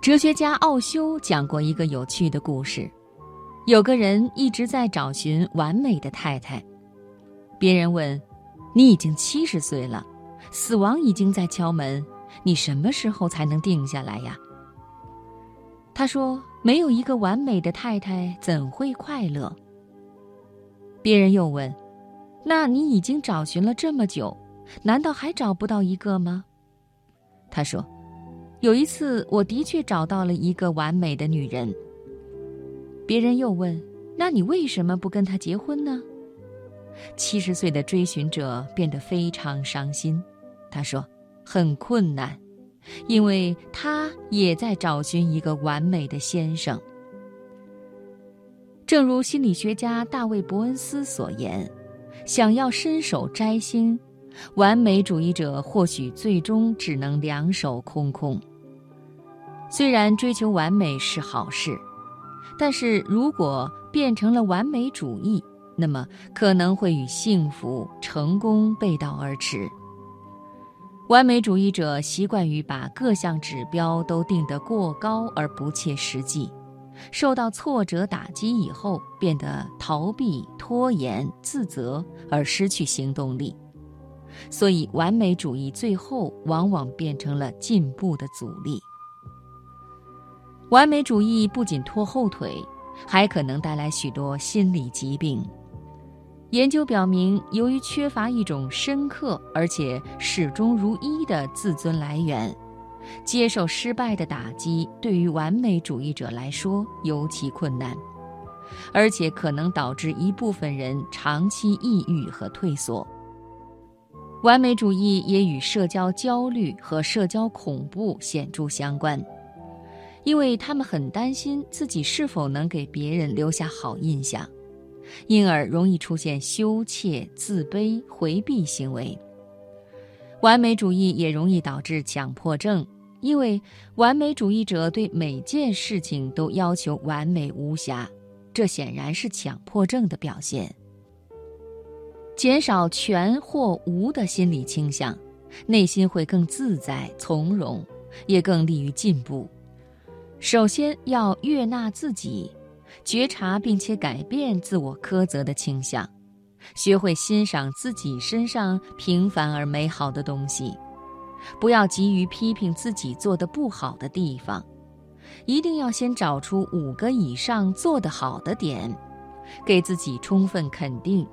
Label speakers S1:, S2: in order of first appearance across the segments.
S1: 哲学家奥修讲过一个有趣的故事：有个人一直在找寻完美的太太。别人问：“你已经七十岁了，死亡已经在敲门，你什么时候才能定下来呀？”他说：“没有一个完美的太太，怎会快乐？”别人又问：“那你已经找寻了这么久，难道还找不到一个吗？”他说。有一次，我的确找到了一个完美的女人。别人又问：“那你为什么不跟她结婚呢？”七十岁的追寻者变得非常伤心。他说：“很困难，因为他也在找寻一个完美的先生。”正如心理学家大卫·伯恩斯所言：“想要伸手摘星，完美主义者或许最终只能两手空空。”虽然追求完美是好事，但是如果变成了完美主义，那么可能会与幸福、成功背道而驰。完美主义者习惯于把各项指标都定得过高而不切实际，受到挫折打击以后，变得逃避、拖延、自责而失去行动力。所以，完美主义最后往往变成了进步的阻力。完美主义不仅拖后腿，还可能带来许多心理疾病。研究表明，由于缺乏一种深刻而且始终如一的自尊来源，接受失败的打击对于完美主义者来说尤其困难，而且可能导致一部分人长期抑郁和退缩。完美主义也与社交焦虑和社交恐怖显著相关。因为他们很担心自己是否能给别人留下好印象，因而容易出现羞怯、自卑、回避行为。完美主义也容易导致强迫症，因为完美主义者对每件事情都要求完美无瑕，这显然是强迫症的表现。减少全或无的心理倾向，内心会更自在从容，也更利于进步。首先要悦纳自己，觉察并且改变自我苛责的倾向，学会欣赏自己身上平凡而美好的东西，不要急于批评自己做的不好的地方，一定要先找出五个以上做得好的点，给自己充分肯定，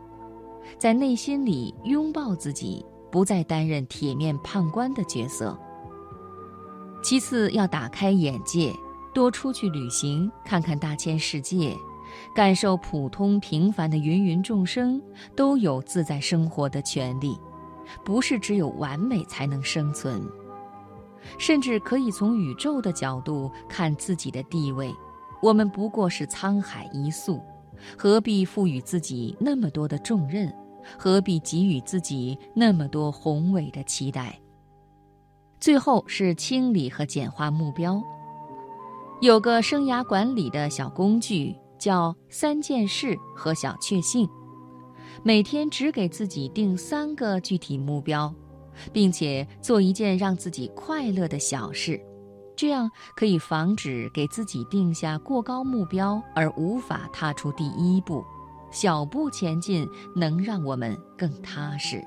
S1: 在内心里拥抱自己，不再担任铁面判官的角色。其次要打开眼界。多出去旅行，看看大千世界，感受普通平凡的芸芸众生都有自在生活的权利，不是只有完美才能生存。甚至可以从宇宙的角度看自己的地位，我们不过是沧海一粟，何必赋予自己那么多的重任？何必给予自己那么多宏伟的期待？最后是清理和简化目标。有个生涯管理的小工具，叫三件事和小确幸。每天只给自己定三个具体目标，并且做一件让自己快乐的小事，这样可以防止给自己定下过高目标而无法踏出第一步。小步前进，能让我们更踏实。